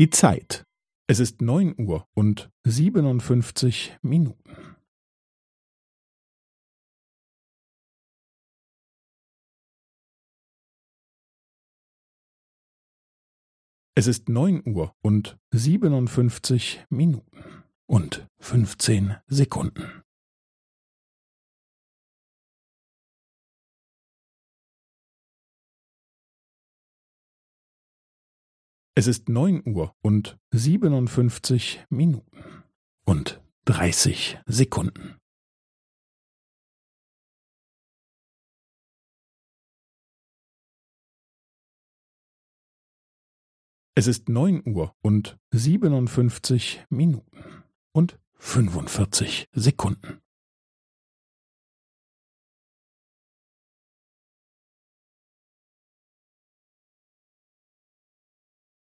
Die Zeit. Es ist neun Uhr und siebenundfünfzig Minuten. Es ist neun Uhr und siebenundfünfzig Minuten und fünfzehn Sekunden. Es ist neun Uhr und siebenundfünfzig Minuten und dreißig Sekunden. Es ist neun Uhr und siebenundfünfzig Minuten und fünfundvierzig Sekunden.